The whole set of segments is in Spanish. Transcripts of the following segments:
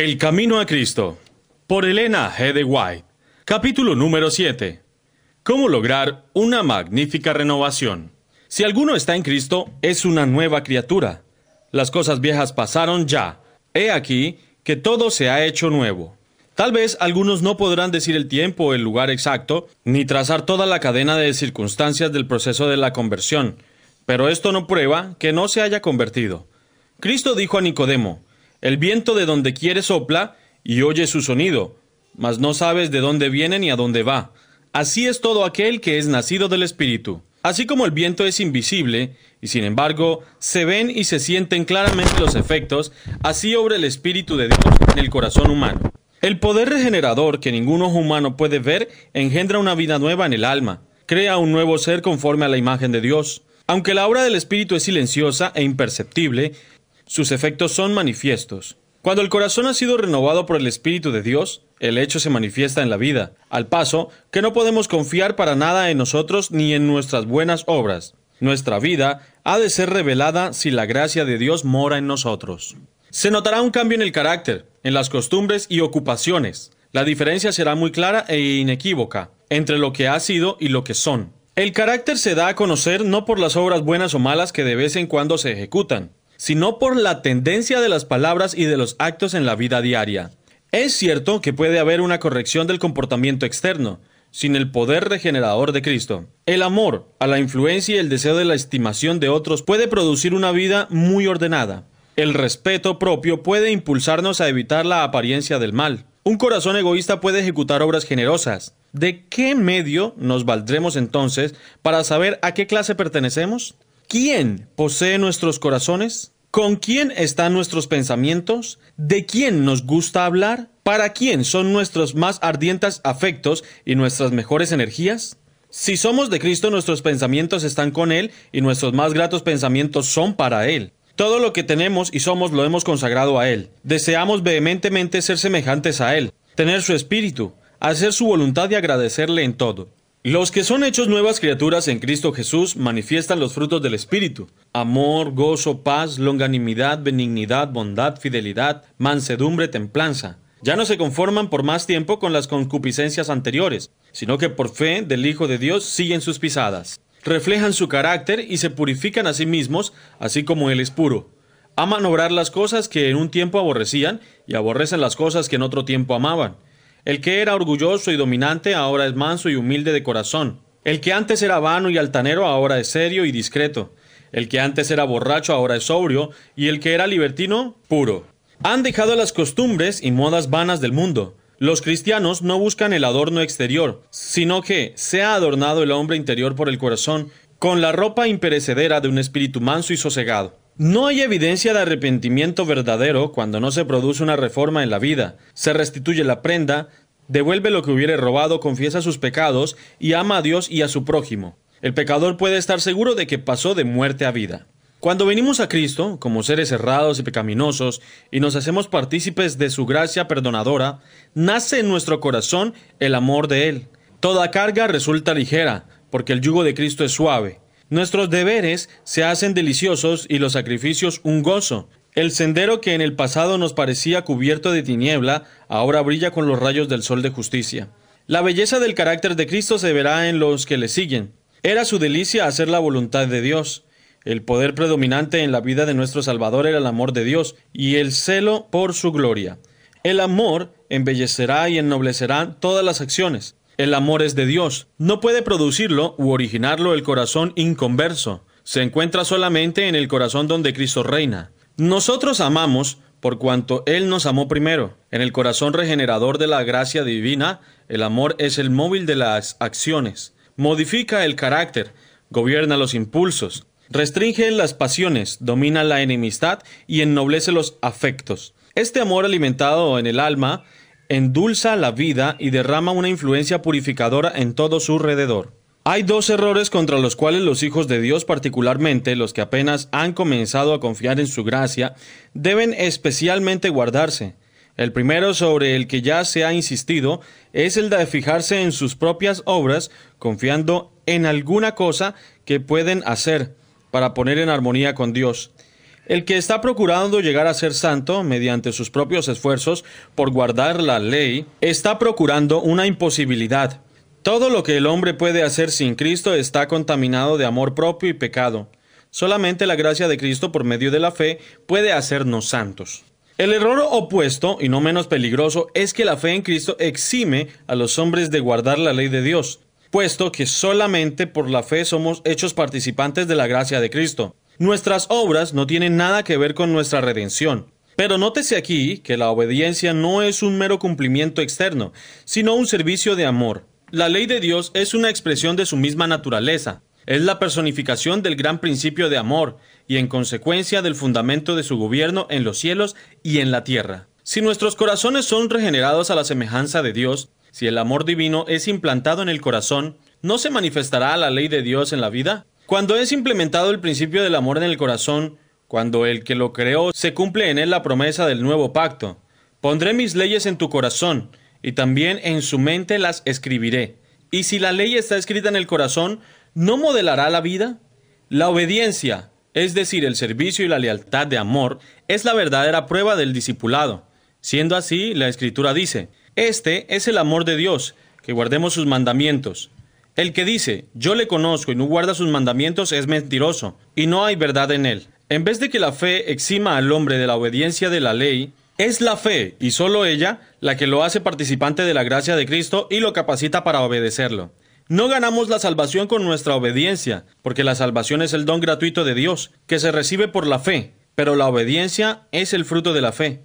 El Camino a Cristo, por Elena G. de White. Capítulo número 7. ¿Cómo lograr una magnífica renovación? Si alguno está en Cristo, es una nueva criatura. Las cosas viejas pasaron ya. He aquí que todo se ha hecho nuevo. Tal vez algunos no podrán decir el tiempo o el lugar exacto, ni trazar toda la cadena de circunstancias del proceso de la conversión, pero esto no prueba que no se haya convertido. Cristo dijo a Nicodemo, el viento de donde quiere sopla y oye su sonido, mas no sabes de dónde viene ni a dónde va. Así es todo aquel que es nacido del Espíritu. Así como el viento es invisible, y sin embargo se ven y se sienten claramente los efectos, así obra el Espíritu de Dios en el corazón humano. El poder regenerador que ningún ojo humano puede ver engendra una vida nueva en el alma, crea un nuevo ser conforme a la imagen de Dios. Aunque la obra del Espíritu es silenciosa e imperceptible, sus efectos son manifiestos. Cuando el corazón ha sido renovado por el Espíritu de Dios, el hecho se manifiesta en la vida, al paso que no podemos confiar para nada en nosotros ni en nuestras buenas obras. Nuestra vida ha de ser revelada si la gracia de Dios mora en nosotros. Se notará un cambio en el carácter, en las costumbres y ocupaciones. La diferencia será muy clara e inequívoca entre lo que ha sido y lo que son. El carácter se da a conocer no por las obras buenas o malas que de vez en cuando se ejecutan, sino por la tendencia de las palabras y de los actos en la vida diaria. Es cierto que puede haber una corrección del comportamiento externo, sin el poder regenerador de Cristo. El amor, a la influencia y el deseo de la estimación de otros puede producir una vida muy ordenada. El respeto propio puede impulsarnos a evitar la apariencia del mal. Un corazón egoísta puede ejecutar obras generosas. ¿De qué medio nos valdremos entonces para saber a qué clase pertenecemos? ¿Quién posee nuestros corazones? ¿Con quién están nuestros pensamientos? ¿De quién nos gusta hablar? ¿Para quién son nuestros más ardientes afectos y nuestras mejores energías? Si somos de Cristo, nuestros pensamientos están con Él y nuestros más gratos pensamientos son para Él. Todo lo que tenemos y somos lo hemos consagrado a Él. Deseamos vehementemente ser semejantes a Él, tener su espíritu, hacer su voluntad y agradecerle en todo. Los que son hechos nuevas criaturas en Cristo Jesús manifiestan los frutos del Espíritu. Amor, gozo, paz, longanimidad, benignidad, bondad, fidelidad, mansedumbre, templanza. Ya no se conforman por más tiempo con las concupiscencias anteriores, sino que por fe del Hijo de Dios siguen sus pisadas. Reflejan su carácter y se purifican a sí mismos, así como Él es puro. Aman obrar las cosas que en un tiempo aborrecían y aborrecen las cosas que en otro tiempo amaban. El que era orgulloso y dominante ahora es manso y humilde de corazón. El que antes era vano y altanero ahora es serio y discreto. El que antes era borracho ahora es sobrio, y el que era libertino, puro. Han dejado las costumbres y modas vanas del mundo. Los cristianos no buscan el adorno exterior, sino que sea adornado el hombre interior por el corazón, con la ropa imperecedera de un espíritu manso y sosegado. No hay evidencia de arrepentimiento verdadero cuando no se produce una reforma en la vida, se restituye la prenda, devuelve lo que hubiere robado, confiesa sus pecados y ama a Dios y a su prójimo. El pecador puede estar seguro de que pasó de muerte a vida. Cuando venimos a Cristo, como seres errados y pecaminosos, y nos hacemos partícipes de su gracia perdonadora, nace en nuestro corazón el amor de Él. Toda carga resulta ligera, porque el yugo de Cristo es suave. Nuestros deberes se hacen deliciosos y los sacrificios un gozo. El sendero que en el pasado nos parecía cubierto de tiniebla, ahora brilla con los rayos del sol de justicia. La belleza del carácter de Cristo se verá en los que le siguen. Era su delicia hacer la voluntad de Dios. El poder predominante en la vida de nuestro Salvador era el amor de Dios y el celo por su gloria. El amor embellecerá y ennoblecerá todas las acciones. El amor es de Dios. No puede producirlo u originarlo el corazón inconverso. Se encuentra solamente en el corazón donde Cristo reina. Nosotros amamos por cuanto Él nos amó primero. En el corazón regenerador de la gracia divina, el amor es el móvil de las acciones. Modifica el carácter, gobierna los impulsos, restringe las pasiones, domina la enemistad y ennoblece los afectos. Este amor alimentado en el alma endulza la vida y derrama una influencia purificadora en todo su alrededor. Hay dos errores contra los cuales los hijos de Dios, particularmente los que apenas han comenzado a confiar en su gracia, deben especialmente guardarse. El primero sobre el que ya se ha insistido es el de fijarse en sus propias obras, confiando en alguna cosa que pueden hacer para poner en armonía con Dios. El que está procurando llegar a ser santo mediante sus propios esfuerzos por guardar la ley, está procurando una imposibilidad. Todo lo que el hombre puede hacer sin Cristo está contaminado de amor propio y pecado. Solamente la gracia de Cristo por medio de la fe puede hacernos santos. El error opuesto, y no menos peligroso, es que la fe en Cristo exime a los hombres de guardar la ley de Dios, puesto que solamente por la fe somos hechos participantes de la gracia de Cristo. Nuestras obras no tienen nada que ver con nuestra redención. Pero nótese aquí que la obediencia no es un mero cumplimiento externo, sino un servicio de amor. La ley de Dios es una expresión de su misma naturaleza. Es la personificación del gran principio de amor y en consecuencia del fundamento de su gobierno en los cielos y en la tierra. Si nuestros corazones son regenerados a la semejanza de Dios, si el amor divino es implantado en el corazón, ¿no se manifestará la ley de Dios en la vida? Cuando es implementado el principio del amor en el corazón, cuando el que lo creó se cumple en él la promesa del nuevo pacto, pondré mis leyes en tu corazón, y también en su mente las escribiré. Y si la ley está escrita en el corazón, ¿no modelará la vida? La obediencia, es decir, el servicio y la lealtad de amor, es la verdadera prueba del discipulado. Siendo así, la Escritura dice, Este es el amor de Dios, que guardemos sus mandamientos. El que dice, yo le conozco y no guarda sus mandamientos es mentiroso, y no hay verdad en él. En vez de que la fe exima al hombre de la obediencia de la ley, es la fe, y sólo ella, la que lo hace participante de la gracia de Cristo y lo capacita para obedecerlo. No ganamos la salvación con nuestra obediencia, porque la salvación es el don gratuito de Dios, que se recibe por la fe, pero la obediencia es el fruto de la fe.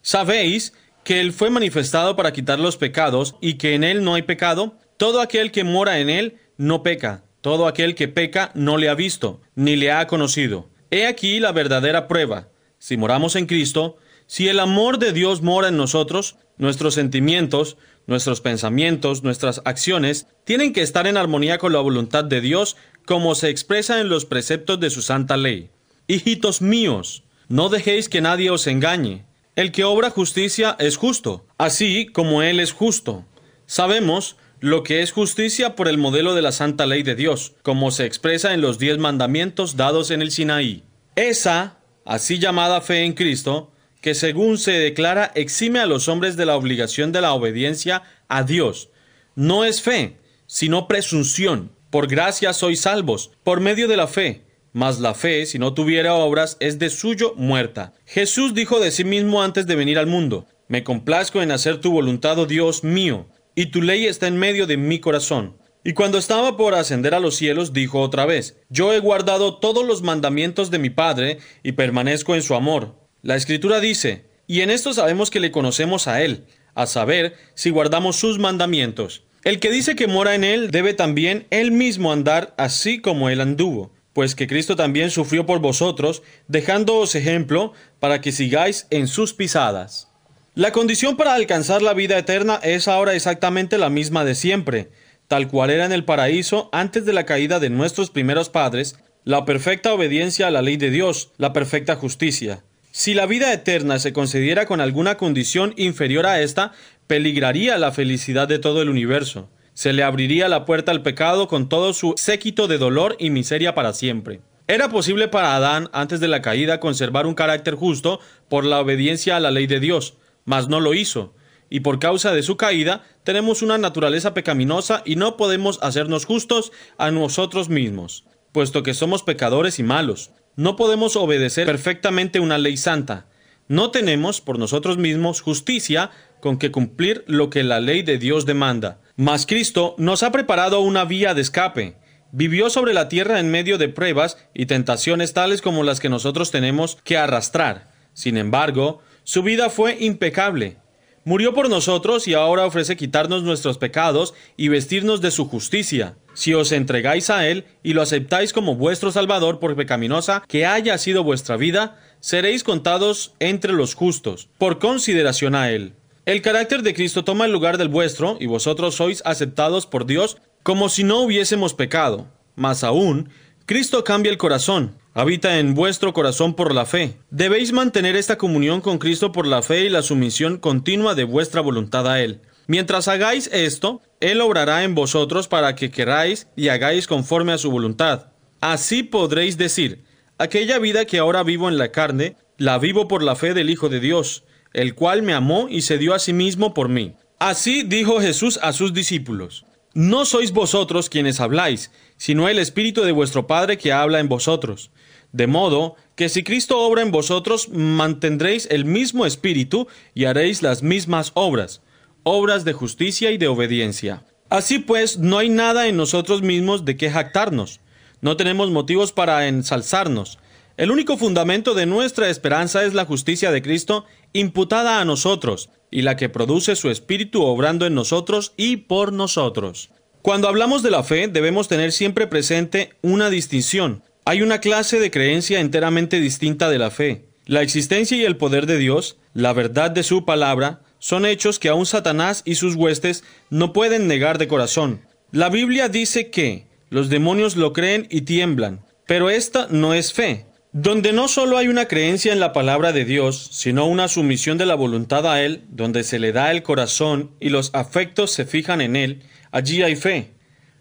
¿Sabéis que Él fue manifestado para quitar los pecados y que en Él no hay pecado? Todo aquel que mora en Él no peca, todo aquel que peca no le ha visto, ni le ha conocido. He aquí la verdadera prueba. Si moramos en Cristo, si el amor de Dios mora en nosotros, nuestros sentimientos, nuestros pensamientos, nuestras acciones tienen que estar en armonía con la voluntad de Dios como se expresa en los preceptos de su santa ley. Hijitos míos, no dejéis que nadie os engañe. El que obra justicia es justo, así como Él es justo. Sabemos lo que es justicia por el modelo de la santa ley de Dios, como se expresa en los diez mandamientos dados en el Sinaí. Esa, así llamada fe en Cristo, que según se declara exime a los hombres de la obligación de la obediencia a Dios. No es fe, sino presunción. Por gracia sois salvos, por medio de la fe. Mas la fe, si no tuviera obras, es de suyo muerta. Jesús dijo de sí mismo antes de venir al mundo, Me complazco en hacer tu voluntad, oh Dios mío, y tu ley está en medio de mi corazón. Y cuando estaba por ascender a los cielos, dijo otra vez, Yo he guardado todos los mandamientos de mi Padre, y permanezco en su amor. La escritura dice, y en esto sabemos que le conocemos a Él, a saber, si guardamos sus mandamientos. El que dice que mora en Él debe también Él mismo andar así como Él anduvo, pues que Cristo también sufrió por vosotros, dejándoos ejemplo para que sigáis en sus pisadas. La condición para alcanzar la vida eterna es ahora exactamente la misma de siempre, tal cual era en el paraíso antes de la caída de nuestros primeros padres, la perfecta obediencia a la ley de Dios, la perfecta justicia. Si la vida eterna se concediera con alguna condición inferior a esta, peligraría la felicidad de todo el universo. Se le abriría la puerta al pecado con todo su séquito de dolor y miseria para siempre. Era posible para Adán, antes de la caída, conservar un carácter justo por la obediencia a la ley de Dios, mas no lo hizo, y por causa de su caída tenemos una naturaleza pecaminosa y no podemos hacernos justos a nosotros mismos, puesto que somos pecadores y malos. No podemos obedecer perfectamente una ley santa. No tenemos por nosotros mismos justicia con que cumplir lo que la ley de Dios demanda. Mas Cristo nos ha preparado una vía de escape. Vivió sobre la tierra en medio de pruebas y tentaciones tales como las que nosotros tenemos que arrastrar. Sin embargo, su vida fue impecable. Murió por nosotros y ahora ofrece quitarnos nuestros pecados y vestirnos de su justicia. Si os entregáis a Él y lo aceptáis como vuestro Salvador por pecaminosa que haya sido vuestra vida, seréis contados entre los justos, por consideración a Él. El carácter de Cristo toma el lugar del vuestro, y vosotros sois aceptados por Dios como si no hubiésemos pecado. Más aún, Cristo cambia el corazón, habita en vuestro corazón por la fe. Debéis mantener esta comunión con Cristo por la fe y la sumisión continua de vuestra voluntad a Él. Mientras hagáis esto, Él obrará en vosotros para que queráis y hagáis conforme a su voluntad. Así podréis decir, Aquella vida que ahora vivo en la carne, la vivo por la fe del Hijo de Dios, el cual me amó y se dio a sí mismo por mí. Así dijo Jesús a sus discípulos. No sois vosotros quienes habláis, sino el Espíritu de vuestro Padre que habla en vosotros. De modo que si Cristo obra en vosotros, mantendréis el mismo espíritu y haréis las mismas obras, obras de justicia y de obediencia. Así pues, no hay nada en nosotros mismos de qué jactarnos. No tenemos motivos para ensalzarnos. El único fundamento de nuestra esperanza es la justicia de Cristo imputada a nosotros, y la que produce su espíritu obrando en nosotros y por nosotros. Cuando hablamos de la fe, debemos tener siempre presente una distinción. Hay una clase de creencia enteramente distinta de la fe. La existencia y el poder de Dios, la verdad de su palabra, son hechos que aun Satanás y sus huestes no pueden negar de corazón. La Biblia dice que los demonios lo creen y tiemblan, pero esta no es fe. Donde no solo hay una creencia en la palabra de Dios, sino una sumisión de la voluntad a Él, donde se le da el corazón y los afectos se fijan en Él, allí hay fe.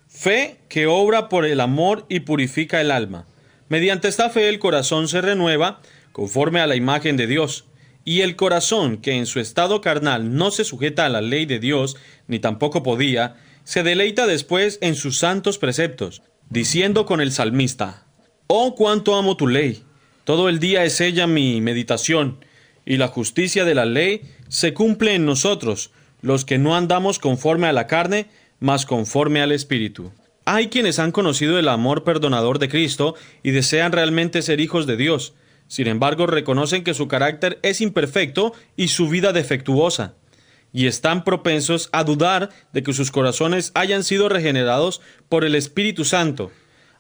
Fe que obra por el amor y purifica el alma. Mediante esta fe el corazón se renueva conforme a la imagen de Dios, y el corazón que en su estado carnal no se sujeta a la ley de Dios, ni tampoco podía, se deleita después en sus santos preceptos, diciendo con el salmista, Oh cuánto amo tu ley, todo el día es ella mi meditación, y la justicia de la ley se cumple en nosotros, los que no andamos conforme a la carne, mas conforme al Espíritu. Hay quienes han conocido el amor perdonador de Cristo y desean realmente ser hijos de Dios. Sin embargo, reconocen que su carácter es imperfecto y su vida defectuosa, y están propensos a dudar de que sus corazones hayan sido regenerados por el Espíritu Santo.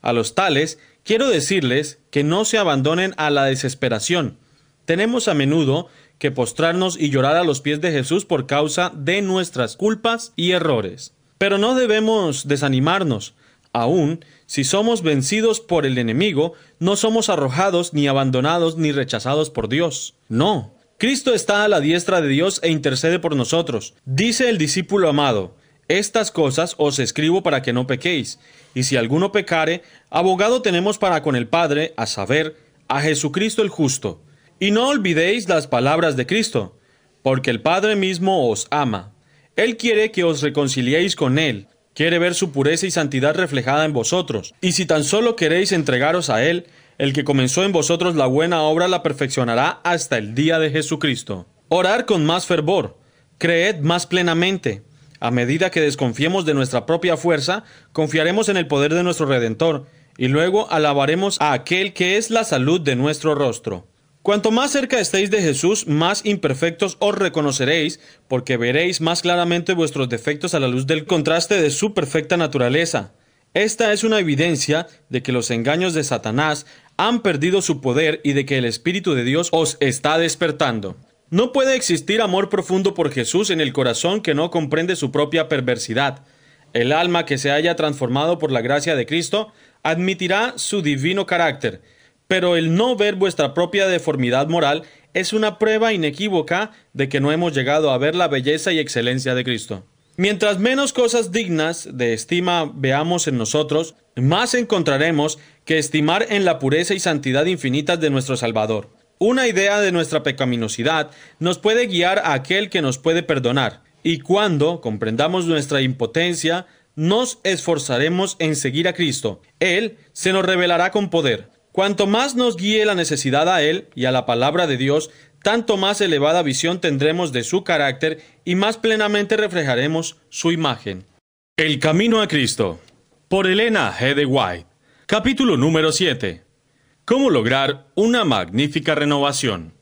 A los tales, quiero decirles que no se abandonen a la desesperación. Tenemos a menudo que postrarnos y llorar a los pies de Jesús por causa de nuestras culpas y errores. Pero no debemos desanimarnos. Aún si somos vencidos por el enemigo, no somos arrojados, ni abandonados, ni rechazados por Dios. No. Cristo está a la diestra de Dios e intercede por nosotros. Dice el discípulo amado, Estas cosas os escribo para que no pequéis. Y si alguno pecare, abogado tenemos para con el Padre, a saber, a Jesucristo el justo. Y no olvidéis las palabras de Cristo, porque el Padre mismo os ama él quiere que os reconciliéis con Él, quiere ver su pureza y santidad reflejada en vosotros. Y si tan solo queréis entregaros a Él, el que comenzó en vosotros la buena obra la perfeccionará hasta el día de Jesucristo. Orar con más fervor, creed más plenamente. A medida que desconfiemos de nuestra propia fuerza, confiaremos en el poder de nuestro Redentor, y luego alabaremos a aquel que es la salud de nuestro rostro. Cuanto más cerca estéis de Jesús, más imperfectos os reconoceréis, porque veréis más claramente vuestros defectos a la luz del contraste de su perfecta naturaleza. Esta es una evidencia de que los engaños de Satanás han perdido su poder y de que el Espíritu de Dios os está despertando. No puede existir amor profundo por Jesús en el corazón que no comprende su propia perversidad. El alma que se haya transformado por la gracia de Cristo admitirá su divino carácter, pero el no ver vuestra propia deformidad moral es una prueba inequívoca de que no hemos llegado a ver la belleza y excelencia de Cristo. Mientras menos cosas dignas de estima veamos en nosotros, más encontraremos que estimar en la pureza y santidad infinitas de nuestro Salvador. Una idea de nuestra pecaminosidad nos puede guiar a aquel que nos puede perdonar, y cuando comprendamos nuestra impotencia, nos esforzaremos en seguir a Cristo. Él se nos revelará con poder. Cuanto más nos guíe la necesidad a Él y a la palabra de Dios, tanto más elevada visión tendremos de su carácter y más plenamente reflejaremos su imagen. El camino a Cristo. Por Elena G. de White. Capítulo número 7. ¿Cómo lograr una magnífica renovación?